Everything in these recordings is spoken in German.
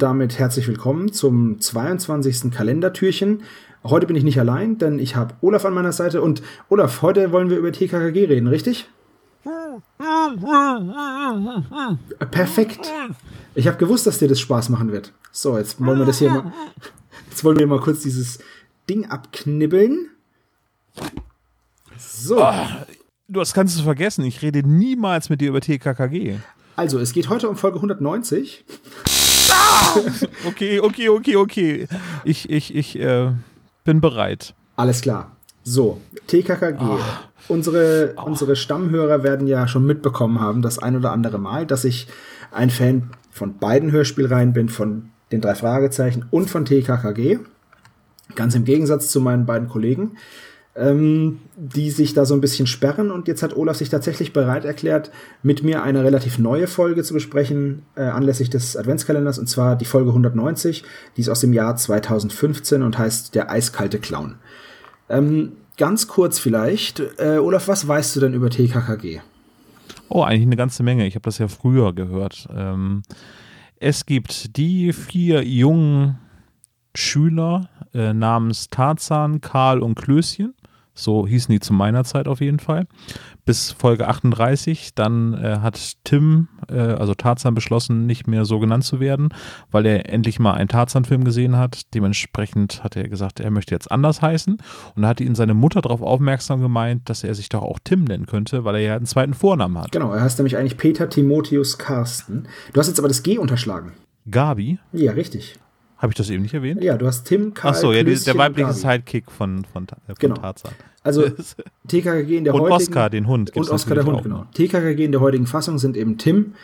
Und damit herzlich willkommen zum 22. Kalendertürchen. Heute bin ich nicht allein, denn ich habe Olaf an meiner Seite. Und Olaf, heute wollen wir über TKKG reden, richtig? Perfekt. Ich habe gewusst, dass dir das Spaß machen wird. So, jetzt wollen wir das hier mal. Jetzt wollen wir mal kurz dieses Ding abknibbeln. So. Oh, du das kannst du vergessen. Ich rede niemals mit dir über TKKG. Also, es geht heute um Folge 190. okay, okay, okay, okay. Ich, ich, ich äh, bin bereit. Alles klar. So, TKKG. Oh. Unsere, oh. unsere Stammhörer werden ja schon mitbekommen haben, das ein oder andere Mal, dass ich ein Fan von beiden Hörspielreihen bin, von den drei Fragezeichen und von TKKG. Ganz im Gegensatz zu meinen beiden Kollegen ähm, die sich da so ein bisschen sperren. Und jetzt hat Olaf sich tatsächlich bereit erklärt, mit mir eine relativ neue Folge zu besprechen, äh, anlässlich des Adventskalenders, und zwar die Folge 190, die ist aus dem Jahr 2015 und heißt Der eiskalte Clown. Ähm, ganz kurz vielleicht, äh, Olaf, was weißt du denn über TKKG? Oh, eigentlich eine ganze Menge. Ich habe das ja früher gehört. Ähm, es gibt die vier jungen Schüler äh, namens Tarzan, Karl und Klößchen. So hießen die zu meiner Zeit auf jeden Fall. Bis Folge 38. Dann äh, hat Tim, äh, also Tarzan, beschlossen, nicht mehr so genannt zu werden, weil er endlich mal einen Tarzan-Film gesehen hat. Dementsprechend hat er gesagt, er möchte jetzt anders heißen. Und hat ihn seine Mutter darauf aufmerksam gemeint, dass er sich doch auch Tim nennen könnte, weil er ja einen zweiten Vornamen hat. Genau, er heißt nämlich eigentlich Peter Timotheus Carsten. Du hast jetzt aber das G unterschlagen. Gabi? Ja, richtig. Habe ich das eben nicht erwähnt? Ja, du hast Tim, Karl, Ach so, ja, der weibliche Sidekick von, von, von genau. Tarzan. Also TKKG in der und heutigen... Und Oscar, den Hund. Und Oscar, der Hund, genau. TKKG in der heutigen Fassung sind eben Tim,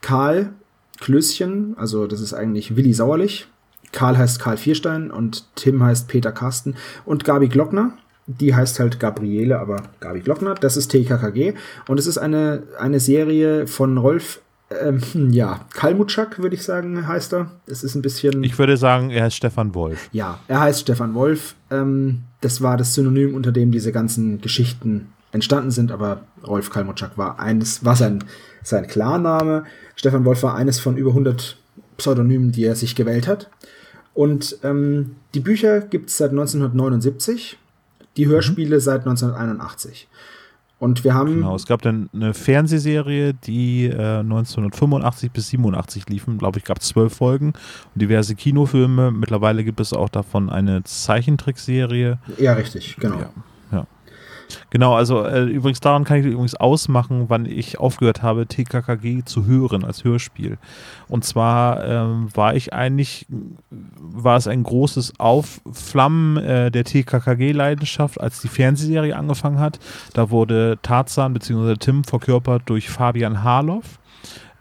Karl, Klößchen, also das ist eigentlich Willi Sauerlich. Karl heißt Karl Vierstein und Tim heißt Peter Carsten. Und Gabi Glockner, die heißt halt Gabriele, aber Gabi Glockner. Das ist TKKG. Und es ist eine, eine Serie von Rolf ähm, ja, Kalmutschak, würde ich sagen, heißt er. Es ist ein bisschen. Ich würde sagen, er heißt Stefan Wolf. Ja, er heißt Stefan Wolf. Ähm, das war das Synonym, unter dem diese ganzen Geschichten entstanden sind, aber Rolf Kalmutschak war eines, war sein, sein Klarname. Stefan Wolf war eines von über 100 Pseudonymen, die er sich gewählt hat. Und ähm, die Bücher gibt es seit 1979, die Hörspiele mhm. seit 1981. Und wir haben. Genau, es gab dann eine Fernsehserie, die äh, 1985 bis 87 liefen. Glaube ich, gab zwölf Folgen und diverse Kinofilme. Mittlerweile gibt es auch davon eine Zeichentrickserie. Ja, richtig, genau. Ja. Genau, also äh, übrigens daran kann ich übrigens ausmachen, wann ich aufgehört habe, TKKG zu hören als Hörspiel. Und zwar ähm, war ich eigentlich, war es ein großes Aufflammen äh, der TKKG-Leidenschaft, als die Fernsehserie angefangen hat. Da wurde Tarzan bzw. Tim verkörpert durch Fabian Harloff.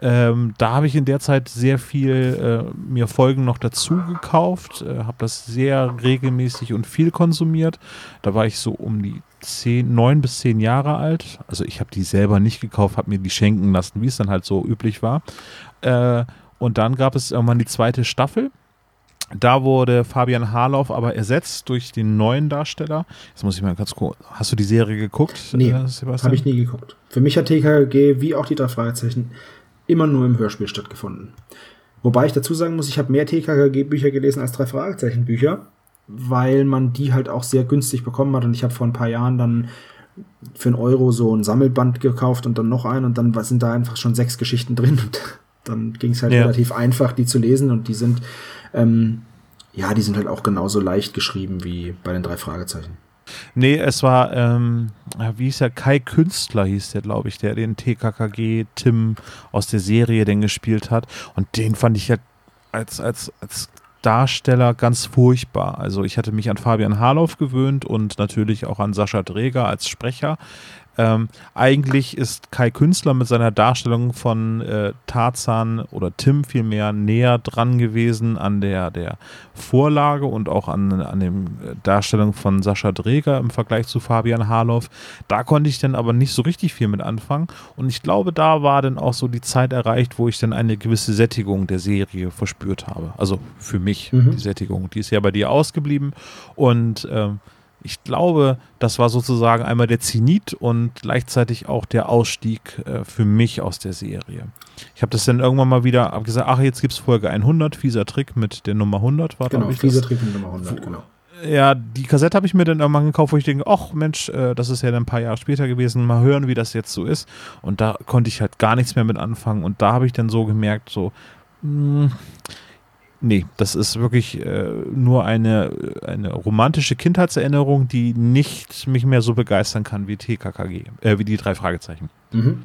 Ähm, da habe ich in der Zeit sehr viel äh, mir Folgen noch dazu gekauft, äh, habe das sehr regelmäßig und viel konsumiert. Da war ich so um die zehn, neun bis zehn Jahre alt. Also ich habe die selber nicht gekauft, habe mir die schenken lassen, wie es dann halt so üblich war. Äh, und dann gab es irgendwann die zweite Staffel. Da wurde Fabian Harloff aber ersetzt durch den neuen Darsteller. Jetzt muss ich mal ganz kurz. Hast du die Serie geguckt? Nee, äh, habe ich nie geguckt. Für mich hat TKG wie auch die drei Fragezeichen immer nur im Hörspiel stattgefunden. Wobei ich dazu sagen muss, ich habe mehr TKG-Bücher gelesen als drei Fragezeichen-Bücher weil man die halt auch sehr günstig bekommen hat. Und ich habe vor ein paar Jahren dann für einen Euro so ein Sammelband gekauft und dann noch ein und dann sind da einfach schon sechs Geschichten drin und dann ging es halt ja. relativ einfach, die zu lesen und die sind, ähm, ja, die sind halt auch genauso leicht geschrieben wie bei den drei Fragezeichen. Nee, es war, ähm, wie hieß der, Kai Künstler hieß der, glaube ich, der den TKKG Tim aus der Serie denn gespielt hat und den fand ich ja als, als, als Darsteller ganz furchtbar. Also ich hatte mich an Fabian Harloff gewöhnt und natürlich auch an Sascha Dreger als Sprecher. Ähm, eigentlich ist Kai Künstler mit seiner Darstellung von äh, Tarzan oder Tim vielmehr näher dran gewesen an der, der Vorlage und auch an, an dem äh, Darstellung von Sascha Dreger im Vergleich zu Fabian Harloff. Da konnte ich dann aber nicht so richtig viel mit anfangen. Und ich glaube, da war dann auch so die Zeit erreicht, wo ich dann eine gewisse Sättigung der Serie verspürt habe. Also für mich mhm. die Sättigung. Die ist ja bei dir ausgeblieben. Und ähm, ich glaube, das war sozusagen einmal der Zenit und gleichzeitig auch der Ausstieg äh, für mich aus der Serie. Ich habe das dann irgendwann mal wieder gesagt, ach, jetzt gibt es Folge 100, fieser Trick mit der Nummer 100. War, genau, fieser Trick mit Nummer 100, genau. Ja, die Kassette habe ich mir dann irgendwann gekauft, wo ich denke, ach Mensch, äh, das ist ja dann ein paar Jahre später gewesen, mal hören, wie das jetzt so ist. Und da konnte ich halt gar nichts mehr mit anfangen. Und da habe ich dann so gemerkt, so, mh, hm, Nee, das ist wirklich äh, nur eine, eine romantische Kindheitserinnerung, die nicht mich mehr so begeistern kann wie TKKG, äh, wie die drei Fragezeichen. Mhm.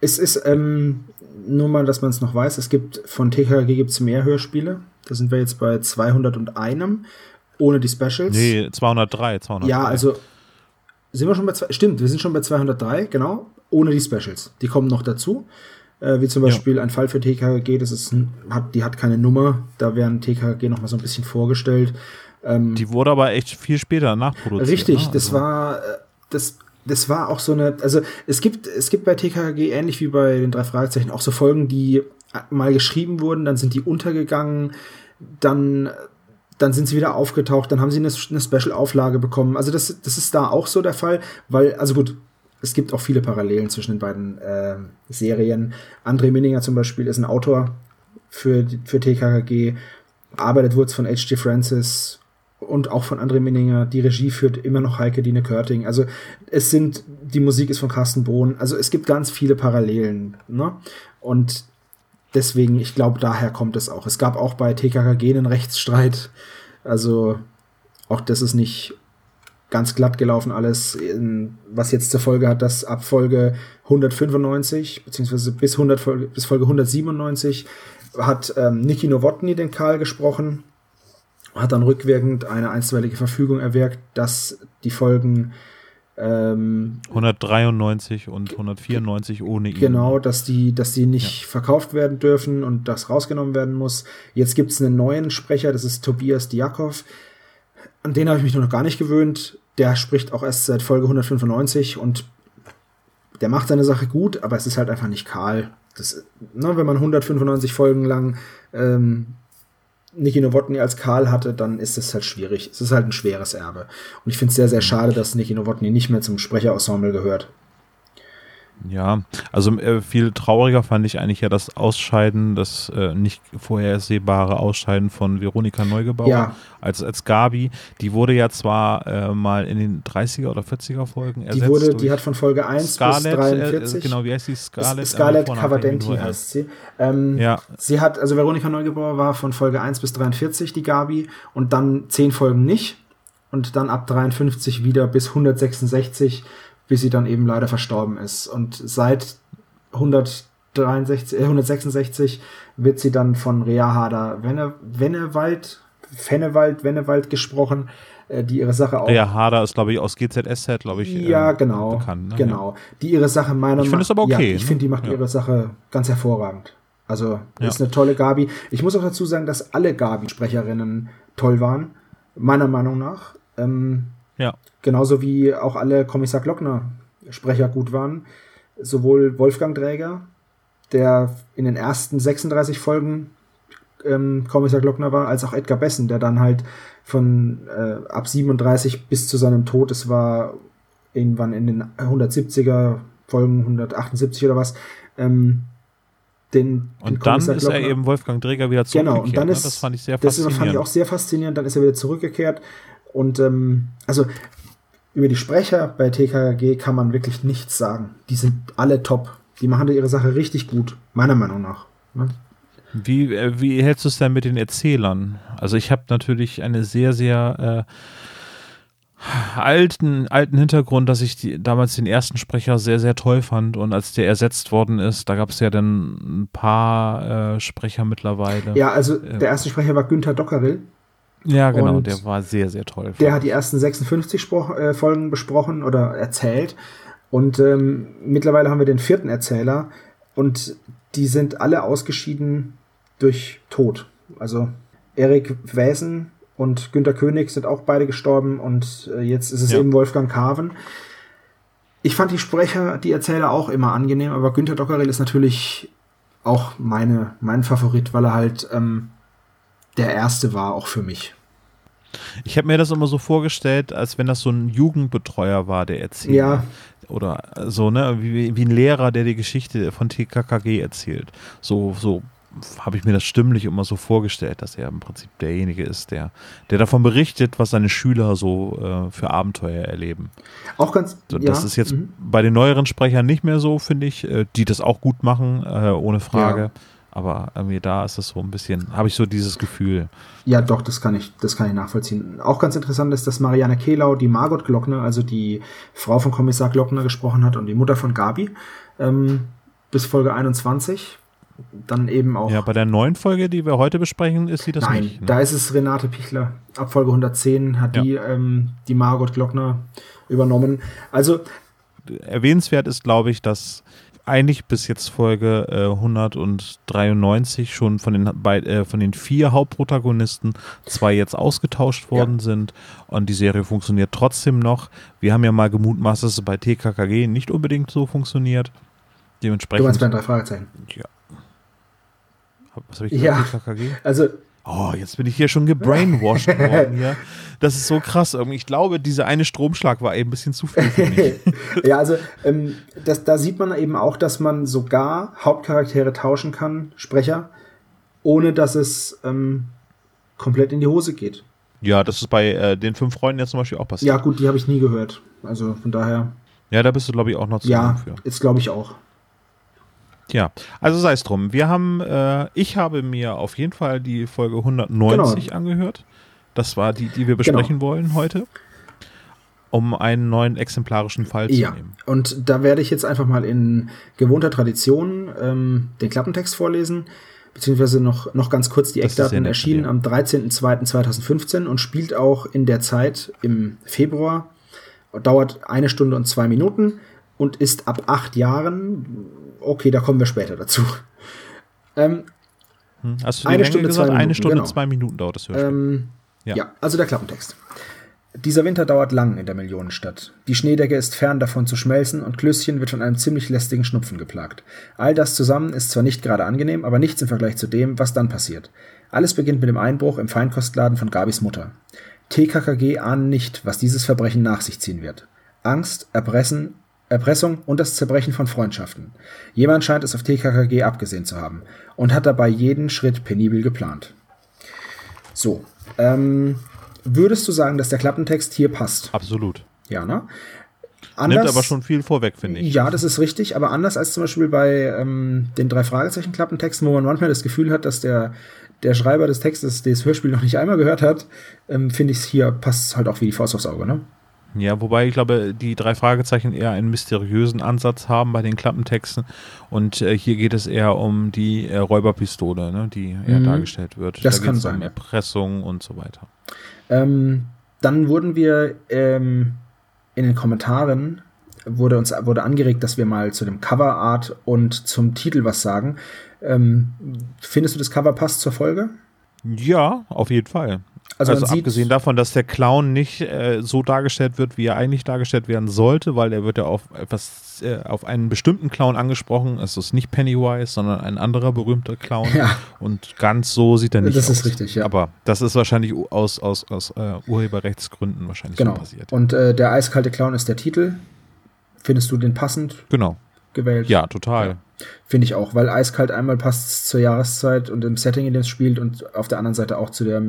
Es ist, ähm, nur mal, dass man es noch weiß, es gibt von TKKG gibt es mehr Hörspiele. Da sind wir jetzt bei 201, ohne die Specials. Nee, 203, 203. Ja, also sind wir schon bei zwei, stimmt, wir sind schon bei 203, genau, ohne die Specials. Die kommen noch dazu äh, wie zum Beispiel ja. ein Fall für TKG, das ist, hat, die hat keine Nummer, da werden TKG noch mal so ein bisschen vorgestellt. Ähm, die wurde aber echt viel später nachproduziert. Richtig, ne? das also. war, äh, das, das war auch so eine, also es gibt, es gibt bei TKG ähnlich wie bei den drei Fragezeichen auch so Folgen, die mal geschrieben wurden, dann sind die untergegangen, dann dann sind sie wieder aufgetaucht, dann haben sie eine, eine Special-Auflage bekommen. Also das, das ist da auch so der Fall, weil, also gut, es gibt auch viele Parallelen zwischen den beiden äh, Serien. André Minninger zum Beispiel ist ein Autor für, für TKKG, arbeitet wurde von H.G. Francis und auch von André Minninger. Die Regie führt immer noch Heike Dine Körting. Also es sind, die Musik ist von Carsten Bohn. Also es gibt ganz viele Parallelen. Ne? Und deswegen, ich glaube, daher kommt es auch. Es gab auch bei TKKG einen Rechtsstreit. Also auch das ist nicht ganz glatt gelaufen alles, was jetzt zur Folge hat, dass ab Folge 195, beziehungsweise bis, 100, bis Folge 197 hat ähm, Niki Nowotny den Karl gesprochen, hat dann rückwirkend eine einstweilige Verfügung erwirkt, dass die Folgen ähm, 193 und 194 ohne ihn. Genau, dass die, dass die nicht ja. verkauft werden dürfen und das rausgenommen werden muss. Jetzt gibt es einen neuen Sprecher, das ist Tobias Diakov. An den habe ich mich noch gar nicht gewöhnt. Der spricht auch erst seit Folge 195 und der macht seine Sache gut, aber es ist halt einfach nicht Karl. Das, ne, wenn man 195 Folgen lang ähm, Niki Nowotny als Karl hatte, dann ist es halt schwierig. Es ist halt ein schweres Erbe. Und ich finde es sehr, sehr schade, dass Niki Nowotny nicht mehr zum Sprecherensemble gehört. Ja, also äh, viel trauriger fand ich eigentlich ja das Ausscheiden, das äh, nicht vorhersehbare Ausscheiden von Veronika Neugebauer ja. als, als Gabi. Die wurde ja zwar äh, mal in den 30er oder 40er Folgen ersetzt. Die, wurde, die hat von Folge 1 Scarlett, bis 43. Äh, genau, wie heißt sie? Scarlett, Scarlett Cavadenti heißt sie. Ähm, ja. Sie hat, also Veronika Neugebauer war von Folge 1 bis 43 die Gabi und dann 10 Folgen nicht und dann ab 53 wieder bis 166 bis sie dann eben leider verstorben ist. Und seit 163, äh, 166 wird sie dann von Rea Wenne, Wennewald, Fennewald, Wennewald gesprochen, äh, die ihre Sache auch. Rea Harder ist, glaube ich, aus GZSZ, glaube ich. Ja, ähm, genau. Bekannt, ne? Genau. Die ihre Sache meiner Ich finde es aber okay. Ja, ich ne? finde, die macht ja. ihre Sache ganz hervorragend. Also, ja. ist eine tolle Gabi. Ich muss auch dazu sagen, dass alle Gabi-Sprecherinnen toll waren. Meiner Meinung nach. Ähm, ja. Genauso wie auch alle Kommissar Glockner Sprecher gut waren. Sowohl Wolfgang Dräger, der in den ersten 36 Folgen ähm, Kommissar Glockner war, als auch Edgar Bessen, der dann halt von äh, ab 37 bis zu seinem Tod, es war irgendwann in den 170er Folgen, 178 oder was, ähm, den, und den dann ist er eben Wolfgang Dräger wieder zurückgekehrt. Genau, und dann ne? ist, das fand ich sehr faszinierend. Das fand ich auch sehr faszinierend. Dann ist er wieder zurückgekehrt und ähm, also über die Sprecher bei TKG kann man wirklich nichts sagen. Die sind alle top. Die machen da ihre Sache richtig gut, meiner Meinung nach. Ne? Wie, äh, wie hältst du es denn mit den Erzählern? Also ich habe natürlich eine sehr, sehr äh, alten, alten Hintergrund, dass ich die, damals den ersten Sprecher sehr, sehr toll fand und als der ersetzt worden ist, da gab es ja dann ein paar äh, Sprecher mittlerweile. Ja, also der erste Sprecher war Günther Dockeril. Ja, genau, und der war sehr, sehr toll. Der hat die ersten 56 Spro äh, Folgen besprochen oder erzählt. Und ähm, mittlerweile haben wir den vierten Erzähler und die sind alle ausgeschieden durch Tod. Also Erik Wäsen und Günter König sind auch beide gestorben und äh, jetzt ist es ja. eben Wolfgang Carven. Ich fand die Sprecher, die Erzähler auch immer angenehm, aber Günter Dockerel ist natürlich auch meine, mein Favorit, weil er halt ähm, der erste war, auch für mich. Ich habe mir das immer so vorgestellt, als wenn das so ein Jugendbetreuer war, der erzählt. Ja. Oder so, ne, wie, wie ein Lehrer, der die Geschichte von TKKG erzählt. So, so habe ich mir das stimmlich immer so vorgestellt, dass er im Prinzip derjenige ist, der, der davon berichtet, was seine Schüler so äh, für Abenteuer erleben. Auch ganz. So, das ja, ist jetzt mhm. bei den neueren Sprechern nicht mehr so, finde ich, äh, die das auch gut machen, äh, ohne Frage. Ja. Aber irgendwie da ist es so ein bisschen, habe ich so dieses Gefühl. Ja, doch, das kann ich, das kann ich nachvollziehen. Auch ganz interessant ist, dass Marianne Kehlau die Margot Glockner, also die Frau von Kommissar Glockner gesprochen hat und die Mutter von Gabi, ähm, bis Folge 21 dann eben auch. Ja, bei der neuen Folge, die wir heute besprechen, ist sie das Nein, nicht. Nein, da ist es Renate Pichler. Ab Folge 110 hat ja. die ähm, die Margot Glockner übernommen. Also erwähnenswert ist, glaube ich, dass eigentlich bis jetzt Folge äh, 193 schon von den, bei, äh, von den vier Hauptprotagonisten zwei jetzt ausgetauscht worden ja. sind und die Serie funktioniert trotzdem noch. Wir haben ja mal gemutmaßt, dass es bei TKKG nicht unbedingt so funktioniert. Dementsprechend. Du meinst bei drei Fragezeichen? Ja. Was habe ich gesagt? Ja, TKKG? Also. Oh, jetzt bin ich hier schon gebrainwashed worden hier. Das ist so krass. Ich glaube, dieser eine Stromschlag war eben ein bisschen zu viel für mich. ja, also ähm, das, da sieht man eben auch, dass man sogar Hauptcharaktere tauschen kann, Sprecher, ohne dass es ähm, komplett in die Hose geht. Ja, das ist bei äh, den fünf Freunden jetzt zum Beispiel auch passiert. Ja, gut, die habe ich nie gehört. Also von daher. Ja, da bist du, glaube ich, auch noch zu Ja, für. ist, glaube ich, auch. Ja, also sei es drum. Wir haben, äh, ich habe mir auf jeden Fall die Folge 190 genau. angehört. Das war die, die wir genau. besprechen genau. wollen heute, um einen neuen exemplarischen Fall zu ja. nehmen. Und da werde ich jetzt einfach mal in gewohnter Tradition ähm, den Klappentext vorlesen, beziehungsweise noch, noch ganz kurz die Eckdaten. Erschienen am 13.02.2015 und spielt auch in der Zeit im Februar. Dauert eine Stunde und zwei Minuten und ist ab acht Jahren okay, da kommen wir später dazu. Ähm, hm, Hast du eine Stunde, gesagt? zwei Minuten, eine Stunde, genau. zwei Minuten dauert das Hörspiel. Ähm, ja. ja, also der Klappentext. Dieser Winter dauert lang in der Millionenstadt. Die Schneedecke ist fern davon zu schmelzen und Klößchen wird von einem ziemlich lästigen Schnupfen geplagt. All das zusammen ist zwar nicht gerade angenehm, aber nichts im Vergleich zu dem, was dann passiert. Alles beginnt mit dem Einbruch im Feinkostladen von Gabis Mutter. TKKG ahnen nicht, was dieses Verbrechen nach sich ziehen wird. Angst, Erpressen, Erpressung und das Zerbrechen von Freundschaften. Jemand scheint es auf TKKG abgesehen zu haben und hat dabei jeden Schritt penibel geplant. So, ähm, würdest du sagen, dass der Klappentext hier passt? Absolut. Ja, ne? Anders, Nimmt aber schon viel vorweg, finde ich. Ja, das ist richtig, aber anders als zum Beispiel bei ähm, den drei Fragezeichen-Klappentexten, wo man manchmal das Gefühl hat, dass der, der Schreiber des Textes das Hörspiel noch nicht einmal gehört hat, ähm, finde ich es hier passt halt auch wie die Faust aufs Auge, ne? Ja, wobei ich glaube, die drei Fragezeichen eher einen mysteriösen Ansatz haben bei den Klappentexten. Und äh, hier geht es eher um die äh, Räuberpistole, ne, die eher mhm. dargestellt wird. Das da kann sein. Um Erpressung und so weiter. Ähm, dann wurden wir ähm, in den Kommentaren wurde uns wurde angeregt, dass wir mal zu dem Coverart und zum Titel was sagen. Ähm, findest du das Cover passt zur Folge? Ja, auf jeden Fall. Also, also abgesehen davon, dass der Clown nicht äh, so dargestellt wird, wie er eigentlich dargestellt werden sollte, weil er wird ja auf etwas, äh, auf einen bestimmten Clown angesprochen. Es ist nicht Pennywise, sondern ein anderer berühmter Clown. Ja. Und ganz so sieht er nicht das aus. Das ist richtig, ja. Aber das ist wahrscheinlich aus, aus, aus uh, Urheberrechtsgründen wahrscheinlich genau. so passiert. Und äh, der eiskalte Clown ist der Titel. Findest du den passend? Genau. Gewählt? Ja, total. Ja. Finde ich auch, weil eiskalt einmal passt zur Jahreszeit und im Setting, in dem es spielt und auf der anderen Seite auch zu der,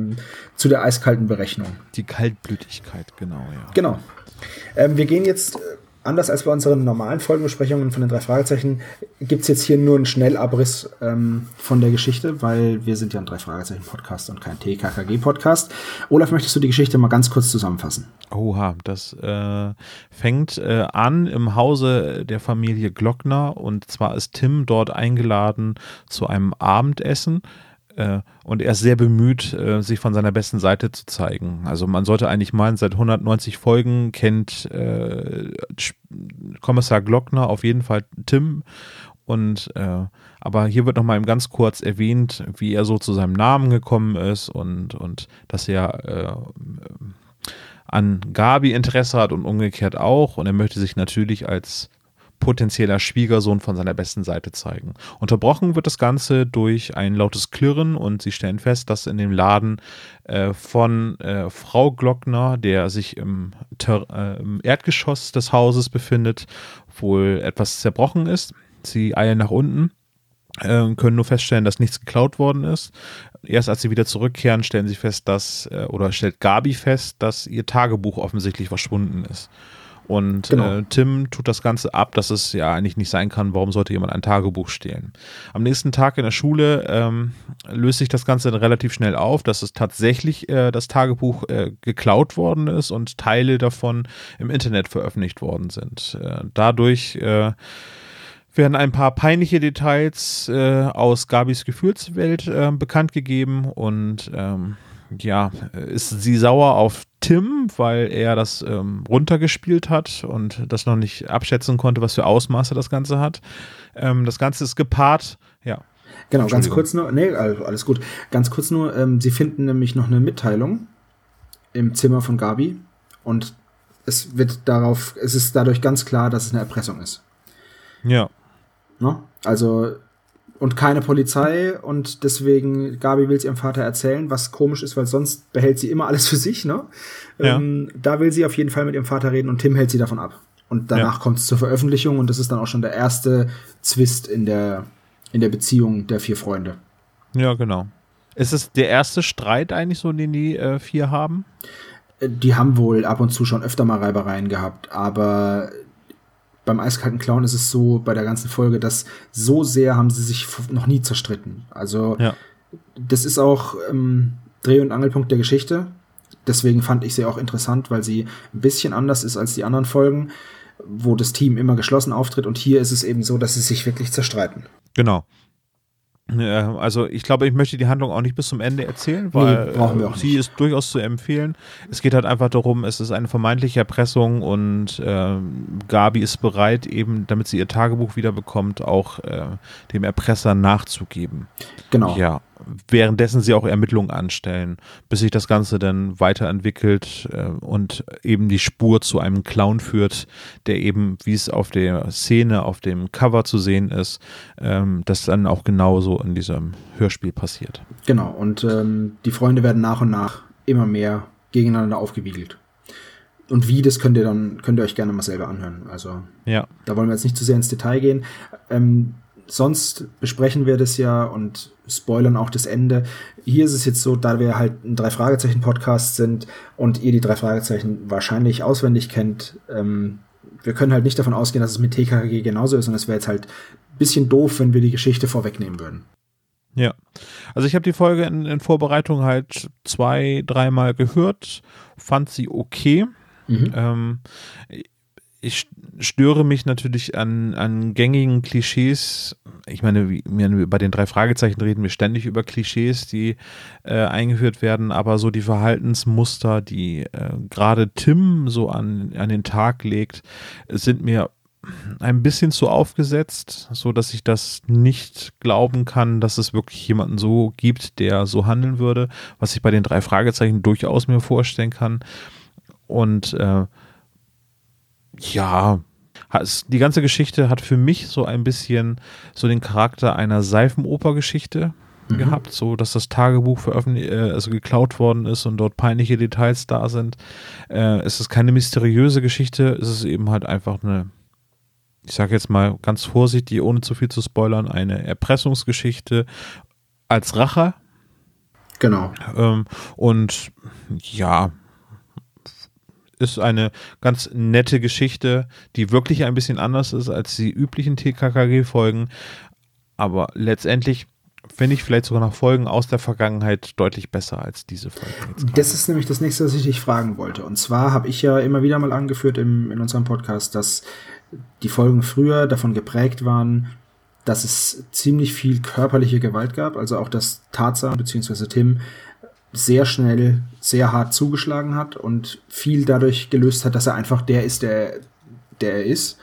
zu der eiskalten Berechnung. Die Kaltblütigkeit, genau, ja. Genau. Ähm, wir gehen jetzt anders als bei unseren normalen Folgenbesprechungen von den drei Fragezeichen, gibt es jetzt hier nur einen Schnellabriss ähm, von der Geschichte, weil wir sind ja ein drei Fragezeichen-Podcast und kein TKKG-Podcast. Olaf, möchtest du die Geschichte mal ganz kurz zusammenfassen? Oha, das äh, fängt äh, an im Hause der Familie Glockner und zwar ist Tim dort eingeladen zu einem Abendessen und er ist sehr bemüht, äh, sich von seiner besten Seite zu zeigen. Also man sollte eigentlich meinen, seit 190 Folgen kennt äh, Kommissar Glockner auf jeden Fall Tim und äh, aber hier wird nochmal ganz kurz erwähnt, wie er so zu seinem Namen gekommen ist und, und dass er äh, an Gabi Interesse hat und umgekehrt auch. Und er möchte sich natürlich als potenzieller Schwiegersohn von seiner besten Seite zeigen. Unterbrochen wird das Ganze durch ein lautes Klirren und sie stellen fest, dass in dem Laden äh, von äh, Frau Glockner, der sich im, äh, im Erdgeschoss des Hauses befindet, wohl etwas zerbrochen ist. Sie eilen nach unten äh, können nur feststellen, dass nichts geklaut worden ist. Erst als sie wieder zurückkehren, stellen sie fest, dass, äh, oder stellt Gabi fest, dass ihr Tagebuch offensichtlich verschwunden ist. Und genau. äh, Tim tut das Ganze ab, dass es ja eigentlich nicht sein kann, warum sollte jemand ein Tagebuch stehlen. Am nächsten Tag in der Schule ähm, löst sich das Ganze dann relativ schnell auf, dass es tatsächlich äh, das Tagebuch äh, geklaut worden ist und Teile davon im Internet veröffentlicht worden sind. Äh, dadurch äh, werden ein paar peinliche Details äh, aus Gabis Gefühlswelt äh, bekannt gegeben und ähm, ja, ist sie sauer auf Tim, weil er das ähm, runtergespielt hat und das noch nicht abschätzen konnte, was für Ausmaße das Ganze hat. Ähm, das Ganze ist gepaart, ja. Genau, ganz kurz nur, nee, alles gut. Ganz kurz nur, ähm, sie finden nämlich noch eine Mitteilung im Zimmer von Gabi und es wird darauf, es ist dadurch ganz klar, dass es eine Erpressung ist. Ja. Ne? Also, und keine Polizei und deswegen, Gabi will es ihrem Vater erzählen, was komisch ist, weil sonst behält sie immer alles für sich, ne? Ja. Ähm, da will sie auf jeden Fall mit ihrem Vater reden und Tim hält sie davon ab. Und danach ja. kommt es zur Veröffentlichung und das ist dann auch schon der erste Zwist in der, in der Beziehung der vier Freunde. Ja, genau. Ist es der erste Streit eigentlich so, den die äh, vier haben? Äh, die haben wohl ab und zu schon öfter mal Reibereien gehabt, aber beim eiskalten Clown ist es so bei der ganzen Folge, dass so sehr haben sie sich noch nie zerstritten. Also ja. das ist auch ähm, Dreh- und Angelpunkt der Geschichte. Deswegen fand ich sie auch interessant, weil sie ein bisschen anders ist als die anderen Folgen, wo das Team immer geschlossen auftritt. Und hier ist es eben so, dass sie sich wirklich zerstreiten. Genau. Also ich glaube, ich möchte die Handlung auch nicht bis zum Ende erzählen, weil nee, sie ist durchaus zu empfehlen. Es geht halt einfach darum, es ist eine vermeintliche Erpressung und äh, Gabi ist bereit, eben, damit sie ihr Tagebuch wiederbekommt, auch äh, dem Erpresser nachzugeben. Genau. Ja währenddessen sie auch Ermittlungen anstellen, bis sich das Ganze dann weiterentwickelt äh, und eben die Spur zu einem Clown führt, der eben, wie es auf der Szene, auf dem Cover zu sehen ist, ähm, das dann auch genauso in diesem Hörspiel passiert. Genau, und ähm, die Freunde werden nach und nach immer mehr gegeneinander aufgewiegelt. Und wie, das könnt ihr dann, könnt ihr euch gerne mal selber anhören. Also, ja. da wollen wir jetzt nicht zu sehr ins Detail gehen. Ähm, sonst besprechen wir das ja und spoilern auch das Ende. Hier ist es jetzt so, da wir halt ein Drei-Fragezeichen-Podcast sind und ihr die drei Fragezeichen wahrscheinlich auswendig kennt, ähm, wir können halt nicht davon ausgehen, dass es mit TKG genauso ist und es wäre jetzt halt ein bisschen doof, wenn wir die Geschichte vorwegnehmen würden. Ja, also ich habe die Folge in, in, Vorbereitung halt zwei, dreimal gehört, fand sie okay. Mhm. Ähm, ich störe mich natürlich an, an gängigen Klischees. Ich meine, wie, bei den drei Fragezeichen reden wir ständig über Klischees, die äh, eingeführt werden, aber so die Verhaltensmuster, die äh, gerade Tim so an, an den Tag legt, sind mir ein bisschen zu aufgesetzt, so dass ich das nicht glauben kann, dass es wirklich jemanden so gibt, der so handeln würde, was ich bei den drei Fragezeichen durchaus mir vorstellen kann. Und äh, ja, die ganze Geschichte hat für mich so ein bisschen so den Charakter einer Seifenoper-Geschichte mhm. gehabt, so dass das Tagebuch veröffentlicht, äh, also geklaut worden ist und dort peinliche Details da sind. Äh, es ist keine mysteriöse Geschichte, es ist eben halt einfach eine, ich sage jetzt mal ganz vorsichtig, ohne zu viel zu spoilern, eine Erpressungsgeschichte als Rache. Genau. Ähm, und ja, ist eine ganz nette Geschichte, die wirklich ein bisschen anders ist als die üblichen TKKG-Folgen. Aber letztendlich finde ich vielleicht sogar noch Folgen aus der Vergangenheit deutlich besser als diese Folgen. Das ist nämlich das nächste, was ich dich fragen wollte. Und zwar habe ich ja immer wieder mal angeführt im, in unserem Podcast, dass die Folgen früher davon geprägt waren, dass es ziemlich viel körperliche Gewalt gab, also auch dass Tarzan bzw. Tim sehr schnell, sehr hart zugeschlagen hat und viel dadurch gelöst hat, dass er einfach der ist, der, der er ist.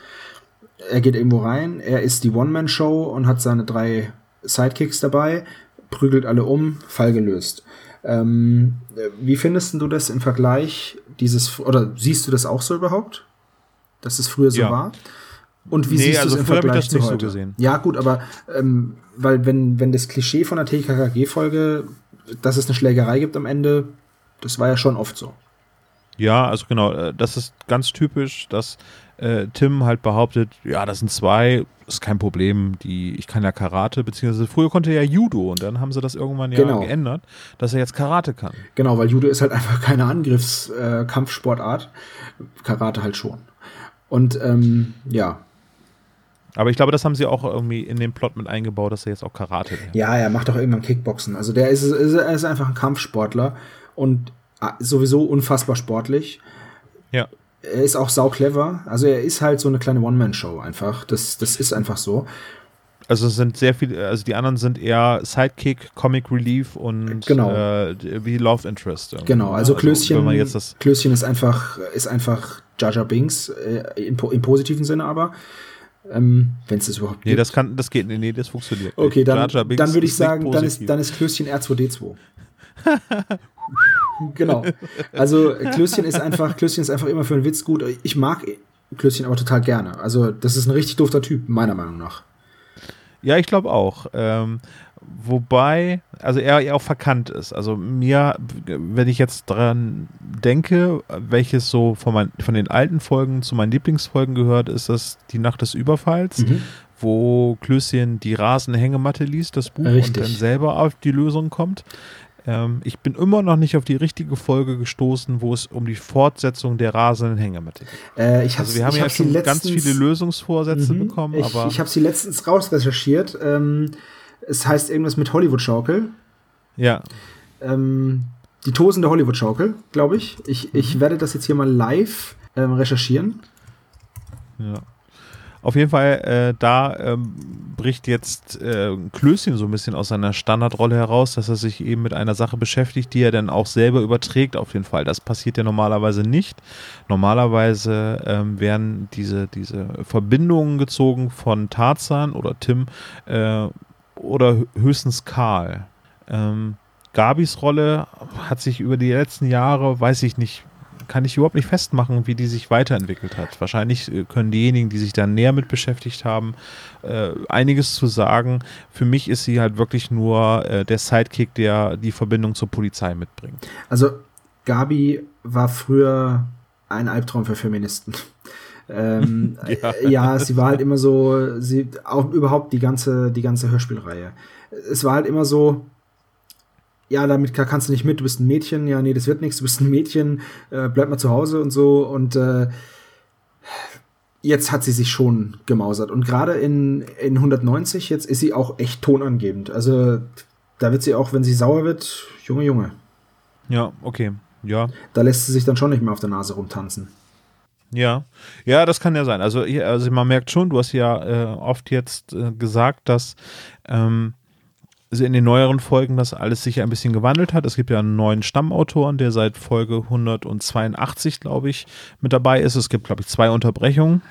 Er geht irgendwo rein, er ist die One-Man-Show und hat seine drei Sidekicks dabei, prügelt alle um, Fall gelöst. Ähm, wie findest du das im Vergleich dieses, oder siehst du das auch so überhaupt? Dass es früher so ja. war? Und wie nee, siehst du also es im Vergleich nicht heute? So. Ja, gut, aber ähm, weil wenn, wenn das Klischee von der TKKG-Folge, dass es eine Schlägerei gibt am Ende, das war ja schon oft so. Ja, also genau, äh, das ist ganz typisch, dass äh, Tim halt behauptet, ja, das sind zwei, ist kein Problem, die, ich kann ja Karate, beziehungsweise früher konnte er ja Judo und dann haben sie das irgendwann ja genau. geändert, dass er jetzt Karate kann. Genau, weil Judo ist halt einfach keine Angriffskampfsportart, äh, Karate halt schon. Und ähm, ja, aber ich glaube, das haben sie auch irgendwie in den Plot mit eingebaut, dass er jetzt auch Karate lernt. Ja, er macht auch irgendwann Kickboxen. Also der ist, ist, er ist einfach ein Kampfsportler und ah, sowieso unfassbar sportlich. Ja. Er ist auch sau clever. Also er ist halt so eine kleine One-Man-Show einfach. Das, das ist einfach so. Also es sind sehr viele, also die anderen sind eher Sidekick, Comic Relief und genau. äh, wie Love Interest. Genau, also, also Klößchen, Klößchen ist einfach, ist einfach Jaja Binks, äh, in, im positiven Sinne aber. Ähm, Wenn es das überhaupt Nee, gibt. das kann, das geht, nee, das funktioniert. Okay, dann, dann würde ich sagen, dann ist, dann ist Klößchen R2D2. genau. Also Klößchen ist einfach, Klößchen ist einfach immer für einen Witz gut. Ich mag Klößchen aber total gerne. Also, das ist ein richtig doofer Typ, meiner Meinung nach. Ja, ich glaube auch. Ähm, Wobei, also er ja auch verkannt ist. Also mir, wenn ich jetzt dran denke, welches so von, mein, von den alten Folgen zu meinen Lieblingsfolgen gehört, ist das Die Nacht des Überfalls, mhm. wo Klößchen die rasende Hängematte liest, das Buch, Richtig. und dann selber auf die Lösung kommt. Ähm, ich bin immer noch nicht auf die richtige Folge gestoßen, wo es um die Fortsetzung der rasenden Hängematte geht. Äh, ich also wir haben ja schon ganz viele Lösungsvorsätze mhm. bekommen. Ich, aber ich habe sie letztens rausrecherchiert. Ähm, es heißt irgendwas mit Hollywood-Schaukel. Ja. Ähm, die tosende Hollywood-Schaukel, glaube ich. ich. Ich mhm. werde das jetzt hier mal live ähm, recherchieren. Ja. Auf jeden Fall, äh, da ähm, bricht jetzt äh, Klößchen so ein bisschen aus seiner Standardrolle heraus, dass er sich eben mit einer Sache beschäftigt, die er dann auch selber überträgt auf den Fall. Das passiert ja normalerweise nicht. Normalerweise ähm, werden diese, diese Verbindungen gezogen von Tarzan oder Tim äh, oder höchstens Karl. Ähm, Gabis Rolle hat sich über die letzten Jahre, weiß ich nicht, kann ich überhaupt nicht festmachen, wie die sich weiterentwickelt hat. Wahrscheinlich äh, können diejenigen, die sich da näher mit beschäftigt haben, äh, einiges zu sagen. Für mich ist sie halt wirklich nur äh, der Sidekick, der die Verbindung zur Polizei mitbringt. Also Gabi war früher ein Albtraum für Feministen. Ähm, ja. ja. sie war halt immer so, sie auch überhaupt die ganze, die ganze Hörspielreihe. Es war halt immer so, ja, damit kannst du nicht mit, du bist ein Mädchen, ja, nee, das wird nichts, du bist ein Mädchen, äh, bleib mal zu Hause und so und äh, jetzt hat sie sich schon gemausert und gerade in, in 190 jetzt ist sie auch echt tonangebend. Also da wird sie auch, wenn sie sauer wird, Junge, Junge. Ja, okay, ja. Da lässt sie sich dann schon nicht mehr auf der Nase rumtanzen. Ja, ja, das kann ja sein. Also, also man merkt schon, du hast ja äh, oft jetzt äh, gesagt, dass ähm, also in den neueren Folgen das alles sich ein bisschen gewandelt hat. Es gibt ja einen neuen Stammautoren, der seit Folge 182, glaube ich, mit dabei ist. Es gibt, glaube ich, zwei Unterbrechungen.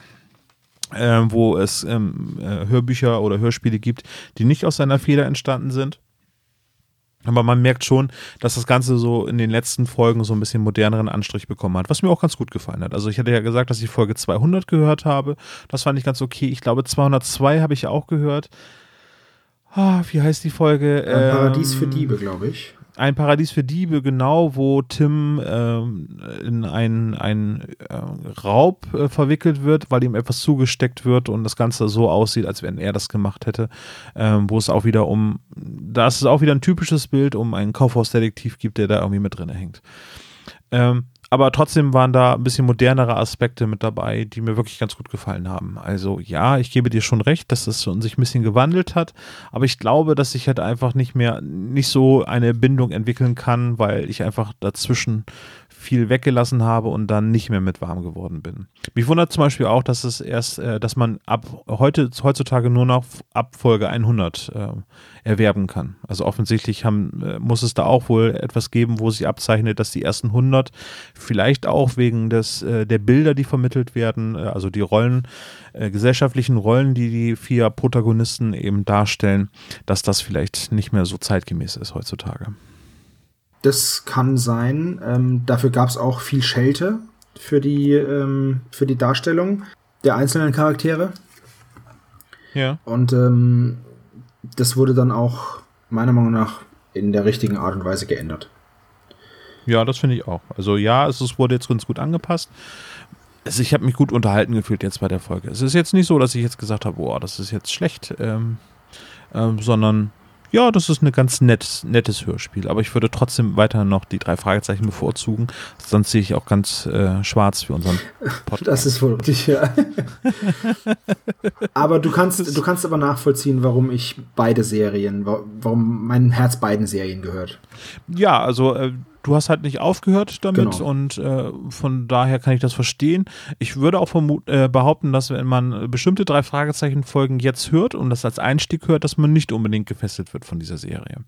Äh, wo es ähm, äh, Hörbücher oder Hörspiele gibt, die nicht aus seiner Feder entstanden sind. Aber man merkt schon, dass das Ganze so in den letzten Folgen so ein bisschen moderneren Anstrich bekommen hat, was mir auch ganz gut gefallen hat. Also ich hatte ja gesagt, dass ich Folge 200 gehört habe. Das fand ich ganz okay. Ich glaube, 202 habe ich auch gehört. Ah, wie heißt die Folge? Paradies ähm, für Diebe, glaube ich. Ein Paradies für Diebe, genau, wo Tim ähm, in einen, einen äh, Raub äh, verwickelt wird, weil ihm etwas zugesteckt wird und das Ganze so aussieht, als wenn er das gemacht hätte. Ähm, wo es auch wieder um, da ist es auch wieder ein typisches Bild, um einen Kaufhausdetektiv gibt, der da irgendwie mit drin hängt. Ähm, aber trotzdem waren da ein bisschen modernere Aspekte mit dabei, die mir wirklich ganz gut gefallen haben. Also ja, ich gebe dir schon recht, dass es das sich ein bisschen gewandelt hat, aber ich glaube, dass ich halt einfach nicht mehr, nicht so eine Bindung entwickeln kann, weil ich einfach dazwischen viel weggelassen habe und dann nicht mehr mit warm geworden bin. Mich wundert zum Beispiel auch, dass es erst, äh, dass man ab heute heutzutage nur noch ab Folge 100 äh, erwerben kann. Also offensichtlich haben, äh, muss es da auch wohl etwas geben, wo sich abzeichnet, dass die ersten 100 vielleicht auch wegen des äh, der Bilder, die vermittelt werden, äh, also die Rollen, äh, gesellschaftlichen Rollen, die die vier Protagonisten eben darstellen, dass das vielleicht nicht mehr so zeitgemäß ist heutzutage. Das kann sein. Ähm, dafür gab es auch viel Schelte für die, ähm, für die Darstellung der einzelnen Charaktere. Ja. Und ähm, das wurde dann auch meiner Meinung nach in der richtigen Art und Weise geändert. Ja, das finde ich auch. Also ja, es wurde jetzt ganz gut angepasst. Also ich habe mich gut unterhalten gefühlt jetzt bei der Folge. Es ist jetzt nicht so, dass ich jetzt gesagt habe, boah, das ist jetzt schlecht, ähm, ähm, sondern ja, das ist ein ganz nett, nettes Hörspiel. Aber ich würde trotzdem weiter noch die drei Fragezeichen bevorzugen. Sonst sehe ich auch ganz äh, schwarz für unseren Podcast. Das ist wohl richtig, ja. aber du kannst, du kannst aber nachvollziehen, warum ich beide Serien, warum mein Herz beiden Serien gehört. Ja, also äh, du hast halt nicht aufgehört damit genau. und äh, von daher kann ich das verstehen. Ich würde auch äh, behaupten, dass wenn man bestimmte drei Fragezeichen-Folgen jetzt hört und das als Einstieg hört, dass man nicht unbedingt gefesselt wird von dieser Serie.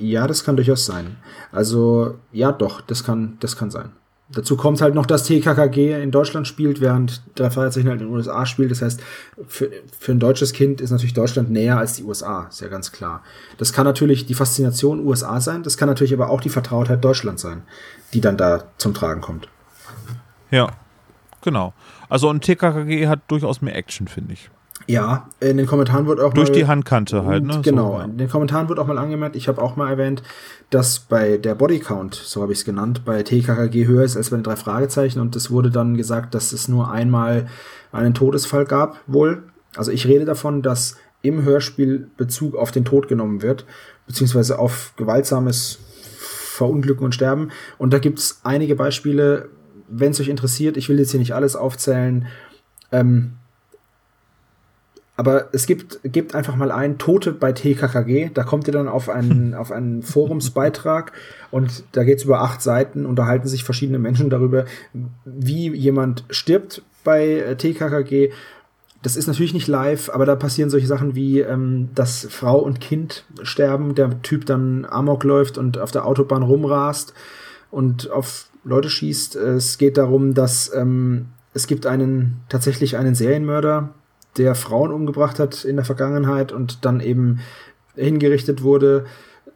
Ja, das kann durchaus sein. Also, ja, doch, das kann, das kann sein. Dazu kommt halt noch, dass TKKG in Deutschland spielt, während drei Fragezeichen halt in den USA spielt. Das heißt, für, für ein deutsches Kind ist natürlich Deutschland näher als die USA, ist ja ganz klar. Das kann natürlich die Faszination USA sein, das kann natürlich aber auch die Vertrautheit Deutschland sein, die dann da zum Tragen kommt. Ja, genau. Also ein TKKG hat durchaus mehr Action, finde ich. Ja, in den Kommentaren wird auch Durch mal, die Handkante halt, ne? Genau, so, in den Kommentaren wird auch mal angemerkt, ich habe auch mal erwähnt, dass bei der Bodycount, so habe ich es genannt, bei TKKG höher ist als bei den drei Fragezeichen und es wurde dann gesagt, dass es nur einmal einen Todesfall gab, wohl. Also ich rede davon, dass im Hörspiel Bezug auf den Tod genommen wird, beziehungsweise auf gewaltsames Verunglücken und Sterben. Und da gibt es einige Beispiele, wenn es euch interessiert, ich will jetzt hier nicht alles aufzählen, ähm, aber es gibt, gibt einfach mal ein Tote bei TKKG. Da kommt ihr dann auf einen, auf einen Forumsbeitrag und da geht's über acht Seiten, unterhalten sich verschiedene Menschen darüber, wie jemand stirbt bei äh, TKKG. Das ist natürlich nicht live, aber da passieren solche Sachen wie, ähm, dass Frau und Kind sterben, der Typ dann Amok läuft und auf der Autobahn rumrast und auf Leute schießt. Es geht darum, dass ähm, es gibt einen tatsächlich einen Serienmörder, der Frauen umgebracht hat in der Vergangenheit und dann eben hingerichtet wurde.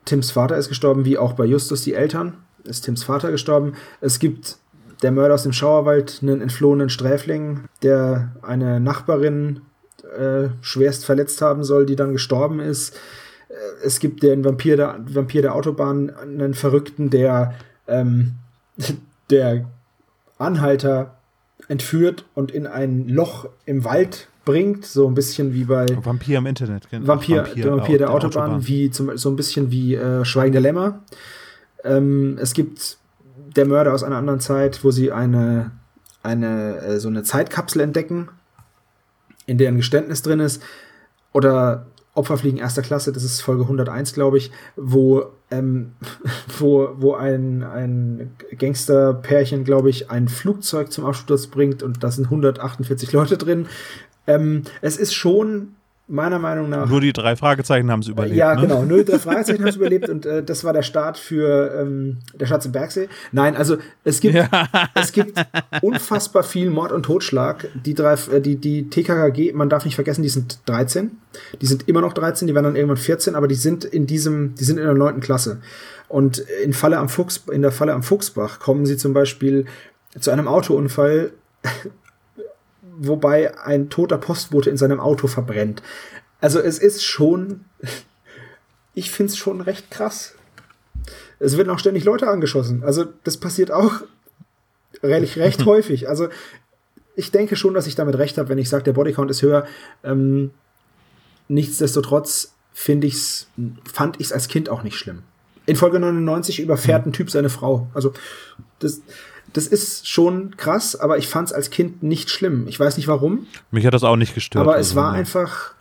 Tims Vater ist gestorben, wie auch bei Justus die Eltern. Ist Tims Vater gestorben. Es gibt der Mörder aus dem Schauerwald, einen entflohenen Sträfling, der eine Nachbarin äh, schwerst verletzt haben soll, die dann gestorben ist. Äh, es gibt den Vampir der, Vampir der Autobahn, einen Verrückten, der ähm, der Anhalter entführt und in ein Loch im Wald bringt, so ein bisschen wie bei Vampir im Internet, genau. Vampir, Vampir, der Vampir der, Autobahn, Autobahn, wie zum, so ein bisschen wie äh, Schweigen der Lämmer. Ähm, es gibt der Mörder aus einer anderen Zeit, wo sie eine, eine äh, so eine Zeitkapsel entdecken, in der ein Geständnis drin ist. Oder Opferfliegen erster Klasse, das ist Folge 101, glaube ich, wo, ähm, wo, wo ein, ein Gangsterpärchen, glaube ich, ein Flugzeug zum Absturz bringt und da sind 148 Leute drin. Ähm, es ist schon meiner Meinung nach. Nur die drei Fragezeichen haben es überlebt. Ja, ne? genau. Nur die drei Fragezeichen haben es überlebt und äh, das war der Start für ähm, der Schatz im Bergsee. Nein, also es gibt, ja. es gibt unfassbar viel Mord und Totschlag. Die drei, äh, die, die TKKG, man darf nicht vergessen, die sind 13. Die sind immer noch 13, die werden dann irgendwann 14, aber die sind in diesem, die sind in der neunten Klasse. Und in Falle am Fuchs, in der Falle am Fuchsbach kommen sie zum Beispiel zu einem Autounfall wobei ein toter Postbote in seinem Auto verbrennt. Also es ist schon, ich finde es schon recht krass. Es werden auch ständig Leute angeschossen. Also das passiert auch recht, recht häufig. Also ich denke schon, dass ich damit recht habe, wenn ich sage, der Bodycount ist höher. Ähm, nichtsdestotrotz finde ich's, fand ich es als Kind auch nicht schlimm. In Folge 99 überfährt ein Typ seine Frau. Also das, das ist schon krass, aber ich fand es als Kind nicht schlimm. Ich weiß nicht warum. Mich hat das auch nicht gestört. Aber es war einfach,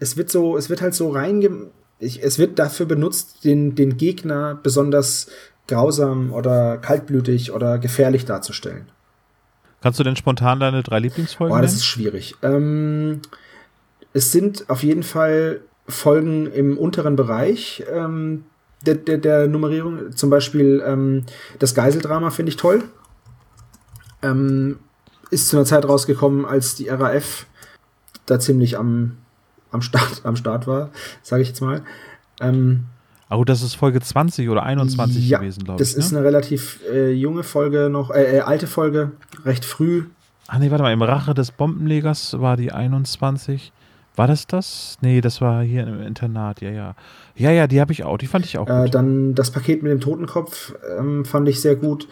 es wird so, es wird halt so reinge, es wird dafür benutzt, den, den Gegner besonders grausam oder kaltblütig oder gefährlich darzustellen. Kannst du denn spontan deine drei Lieblingsfolgen? Oh, das ist schwierig. Ähm, es sind auf jeden Fall Folgen im unteren Bereich ähm, der, der, der Nummerierung. Zum Beispiel ähm, das Geiseldrama finde ich toll. Ähm, ist zu einer Zeit rausgekommen, als die RAF da ziemlich am, am, Start, am Start war, sage ich jetzt mal. Ähm, Oh, das ist Folge 20 oder 21 ja, gewesen, glaube ich. Das ist ne? eine relativ äh, junge Folge noch, äh, äh, alte Folge, recht früh. Ach nee, warte mal, im Rache des Bombenlegers war die 21. War das das? Nee, das war hier im Internat, ja, ja. Ja, ja, die habe ich auch, die fand ich auch äh, gut. Dann das Paket mit dem Totenkopf ähm, fand ich sehr gut.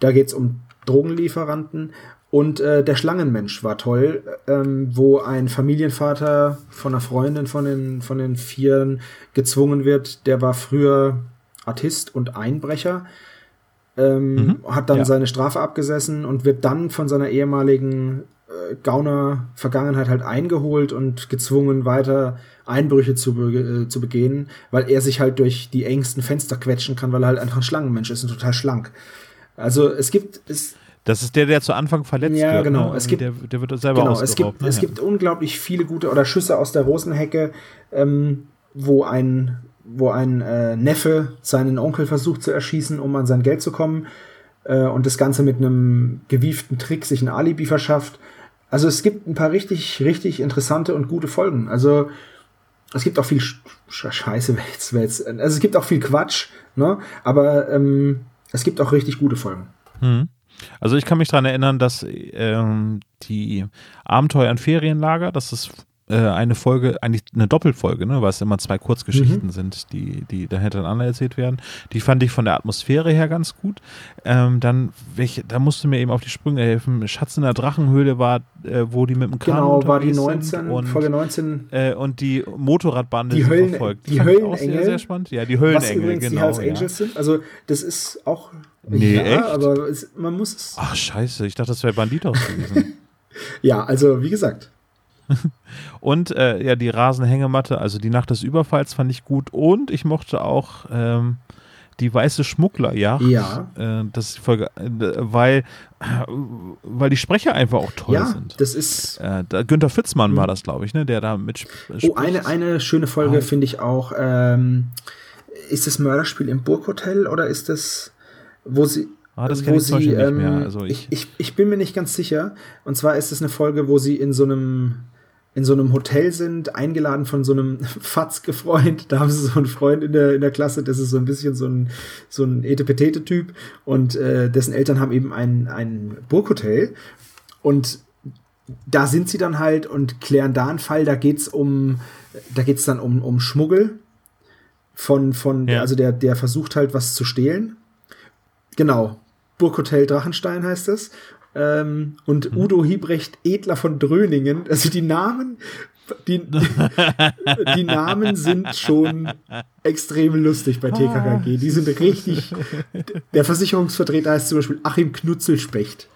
Da geht es um Drogenlieferanten. Und äh, der Schlangenmensch war toll, ähm, wo ein Familienvater von einer Freundin von den, von den Vieren gezwungen wird. Der war früher Artist und Einbrecher, ähm, mhm, hat dann ja. seine Strafe abgesessen und wird dann von seiner ehemaligen äh, Gauner-Vergangenheit halt eingeholt und gezwungen, weiter Einbrüche zu, be äh, zu begehen, weil er sich halt durch die engsten Fenster quetschen kann, weil er halt einfach ein Schlangenmensch ist und total schlank. Also es gibt, es, das ist der, der zu Anfang verletzt ja, wird. genau. Ne? Es gibt, der, der wird selber genau, es gibt, ne? es gibt unglaublich viele gute oder Schüsse aus der Rosenhecke, ähm, wo ein, wo ein äh, Neffe seinen Onkel versucht zu erschießen, um an sein Geld zu kommen äh, und das Ganze mit einem gewieften Trick sich ein Alibi verschafft. Also es gibt ein paar richtig, richtig interessante und gute Folgen. Also es gibt auch viel Sch Scheiße, also es gibt auch viel Quatsch, ne? Aber ähm, es gibt auch richtig gute Folgen. Hm. Also ich kann mich daran erinnern, dass ähm, die Abenteuer in Ferienlager, das ist äh, eine Folge, eigentlich eine Doppelfolge, ne, weil es immer zwei Kurzgeschichten mhm. sind, die, die da hintereinander erzählt werden. Die fand ich von der Atmosphäre her ganz gut. Ähm, dann, welche, da musste mir eben auf die Sprünge helfen. Schatz in der Drachenhöhle war, äh, wo die mit dem Kran Genau, war die 19, und, Folge 19. Äh, und die Motorradbande die Höllen, verfolgt. Die, die Höllenengel. Sehr, sehr spannend. Ja, die Höllenengel, genau. Die Hells Angels ja. sind. Also, das ist auch. Nee, ja, echt? aber es, man muss es. Ach, scheiße. Ich dachte, das wäre Banditos gewesen. ja, also, wie gesagt. und äh, ja, die Rasenhängematte, also die Nacht des Überfalls fand ich gut. Und ich mochte auch ähm, die weiße Schmugglerjacht. Ja. Äh, das ist Folge, äh, weil, weil die Sprecher einfach auch toll ja, sind. Das ist. Äh, Günther Fitzmann war das, glaube ich, ne, der da mit. Oh, eine, eine schöne Folge ah. finde ich auch. Ähm, ist das Mörderspiel im Burghotel oder ist das, wo sie. Ah, das kenne ich sie, ähm, nicht mehr. Also ich, ich, ich bin mir nicht ganz sicher. Und zwar ist es eine Folge, wo sie in so einem in so einem Hotel sind, eingeladen von so einem Fatzke-Freund. Da haben sie so einen Freund in der, in der Klasse, das ist so ein bisschen so ein, so ein Etepetete-Typ. Und äh, dessen Eltern haben eben ein, ein Burghotel. Und da sind sie dann halt und klären da einen Fall. Da geht's um, da geht's dann um, um Schmuggel von, von, ja. also der, der versucht halt was zu stehlen. Genau. Burghotel Drachenstein heißt es. Ähm, und mhm. Udo Hiebrecht Edler von Dröningen. Also die Namen, die, die Namen sind schon extrem lustig bei TKKG. Die sind richtig. Der Versicherungsvertreter heißt zum Beispiel Achim Knutzelspecht.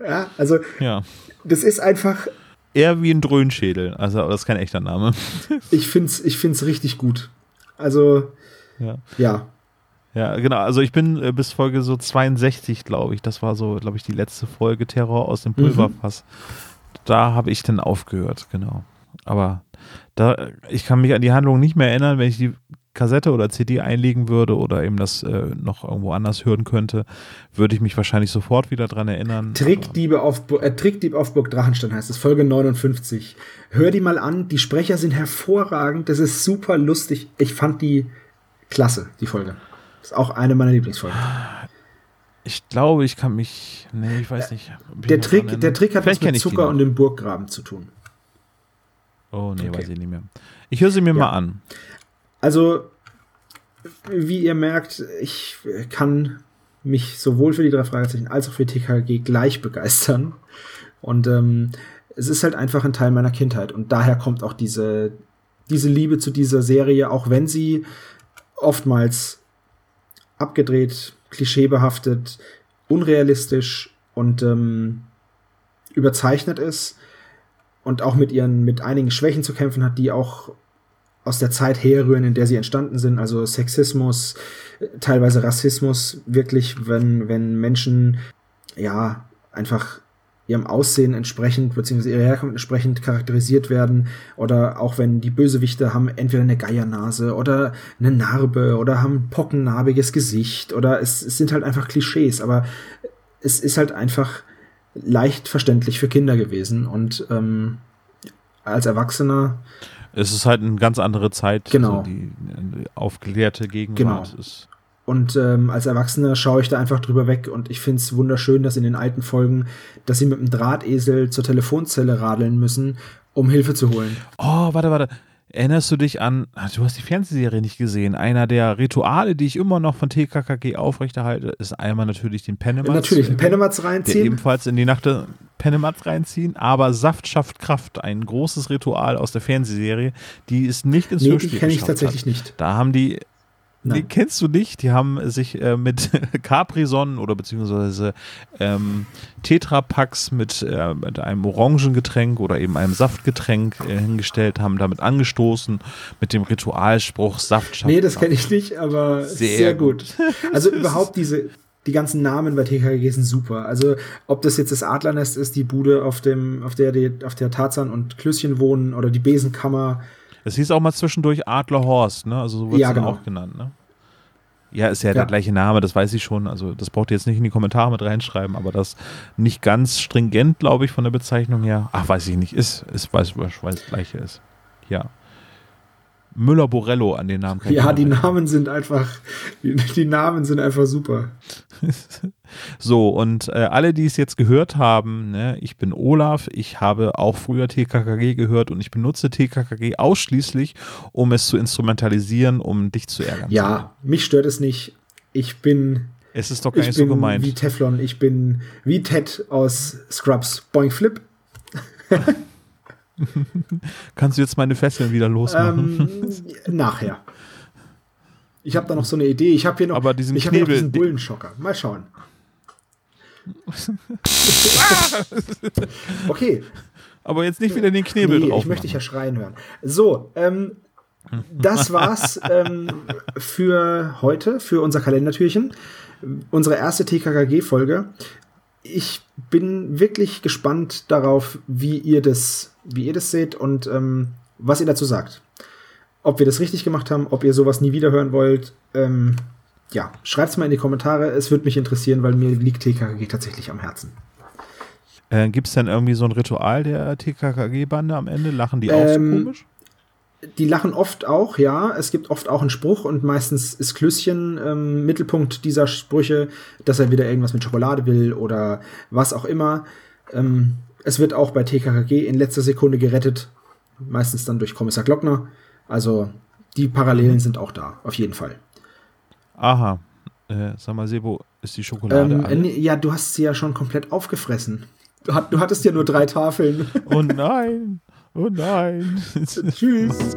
Ja, also ja. das ist einfach. Eher wie ein Dröhnschädel, also das ist kein echter Name. ich find's, ich find's richtig gut. Also ja. ja. Ja, genau. Also ich bin äh, bis Folge so 62, glaube ich. Das war so, glaube ich, die letzte Folge Terror aus dem Pulverfass. Mhm. Da habe ich dann aufgehört, genau. Aber da, ich kann mich an die Handlung nicht mehr erinnern, wenn ich die Kassette oder CD einlegen würde oder eben das äh, noch irgendwo anders hören könnte, würde ich mich wahrscheinlich sofort wieder dran erinnern. Trickdiebe auf, äh, Trickdieb auf Burg Drachenstein heißt es, Folge 59. Hör die mal an, die Sprecher sind hervorragend, das ist super lustig. Ich fand die klasse, die Folge. Das ist auch eine meiner Lieblingsfolgen. Ich glaube, ich kann mich. Nee, ich weiß nicht. Der Trick, der Trick hat Vielleicht was mit Zucker und dem Burggraben zu tun. Oh, nee, okay. weiß ich nicht mehr. Ich höre sie mir ja. mal an. Also, wie ihr merkt, ich kann mich sowohl für die drei Fragezeichen als auch für TKG gleich begeistern. Und ähm, es ist halt einfach ein Teil meiner Kindheit. Und daher kommt auch diese, diese Liebe zu dieser Serie, auch wenn sie oftmals abgedreht, klischeebehaftet unrealistisch und ähm, überzeichnet ist und auch mit ihren, mit einigen Schwächen zu kämpfen hat, die auch aus der Zeit herrühren, in der sie entstanden sind, also Sexismus, teilweise Rassismus, wirklich, wenn, wenn Menschen, ja, einfach ihrem Aussehen entsprechend, beziehungsweise ihrer Herkunft entsprechend charakterisiert werden, oder auch wenn die Bösewichte haben entweder eine Geiernase oder eine Narbe oder haben ein pockennarbiges Gesicht, oder es, es sind halt einfach Klischees, aber es ist halt einfach leicht verständlich für Kinder gewesen und ähm, als Erwachsener. Es ist halt eine ganz andere Zeit. Genau. Also die, die aufgeklärte Gegenwart Genau. ist. Und ähm, als Erwachsener schaue ich da einfach drüber weg und ich finde es wunderschön, dass in den alten Folgen, dass sie mit dem Drahtesel zur Telefonzelle radeln müssen, um Hilfe zu holen. Oh, warte, warte. Erinnerst du dich an, ah, du hast die Fernsehserie nicht gesehen, einer der Rituale, die ich immer noch von TKKG aufrechterhalte, ist einmal natürlich den Penematz. Natürlich, einen äh, Penematz der reinziehen. ebenfalls in die Nacht der Penematz reinziehen, aber Saft schafft Kraft, ein großes Ritual aus der Fernsehserie, die es nicht ins Nee, die Hörspiel kenne ich tatsächlich hat. nicht. Da haben die Nein. Nee, kennst du nicht? Die haben sich äh, mit Capri-Sonnen oder beziehungsweise ähm, Tetrapacks mit, äh, mit einem Orangengetränk oder eben einem Saftgetränk äh, hingestellt, haben damit angestoßen mit dem Ritualspruch Saft schafft Nee, das kenne ich nicht, aber Sehr sehr, gut. Also überhaupt diese, die ganzen Namen bei TKG sind super. Also ob das jetzt das Adlernest ist, die Bude, auf dem, auf der, die, auf der Tarzan und Klößchen wohnen oder die Besenkammer. Es hieß auch mal zwischendurch Adlerhorst, ne? Also so wird es Ja, dann genau. auch genannt, ne? Ja, ist ja, Ja. der gleiche Name, das weiß ich schon. Also das braucht ihr jetzt nicht in die Kommentare mit reinschreiben, aber das nicht ganz stringent, glaube ich, von der Bezeichnung her. Ach, weiß ich nicht. Ist, ist weiß, weiß, weiß das gleiche ist. Ja. Müller-Borello an den Namen. Ja, die. Namen sind einfach, die, die Namen sind einfach super. So, und äh, alle, die es jetzt gehört haben, ne, ich bin Olaf, ich habe auch früher TKKG gehört und ich benutze TKKG ausschließlich, um es zu instrumentalisieren, um dich zu ärgern. Ja, mich stört es nicht. Ich bin, Es ist doch gar ich nicht so bin gemeint. wie Teflon, ich bin wie Ted aus Scrubs. Boing Flip. Kannst du jetzt meine Fesseln wieder losmachen? Ähm, nachher. Ich habe da noch so eine Idee. Ich habe hier noch, Aber diesen ich hier noch Knebel- diesen Bullenschocker. Mal schauen. okay, Aber jetzt nicht wieder den Knebel nee, drauf. ich möchte dich ja schreien hören. So, ähm, das war's ähm, für heute, für unser Kalendertürchen. Unsere erste TKKG-Folge. Ich bin wirklich gespannt darauf, wie ihr das, wie ihr das seht und ähm, was ihr dazu sagt. Ob wir das richtig gemacht haben, ob ihr sowas nie wieder hören wollt. Ähm, ja, schreibt's mal in die Kommentare. Es würde mich interessieren, weil mir liegt TKKG tatsächlich am Herzen. Äh, Gibt es denn irgendwie so ein Ritual der TKKG-Bande am Ende? Lachen die auch so Ähm, komisch? Die lachen oft auch, ja. Es gibt oft auch einen Spruch und meistens ist Klößchen ähm, Mittelpunkt dieser Sprüche, dass er wieder irgendwas mit Schokolade will oder was auch immer. Ähm, es wird auch bei TKKG in letzter Sekunde gerettet, meistens dann durch Kommissar Glockner. Also die Parallelen sind auch da, auf jeden Fall. Aha. Äh, sag mal, Sebo, ist die Schokolade Ähm, alle? ja, du hast sie ja schon komplett aufgefressen. Du, hat, du hattest ja nur drei Tafeln. Oh nein. Oh nein. Tschüss.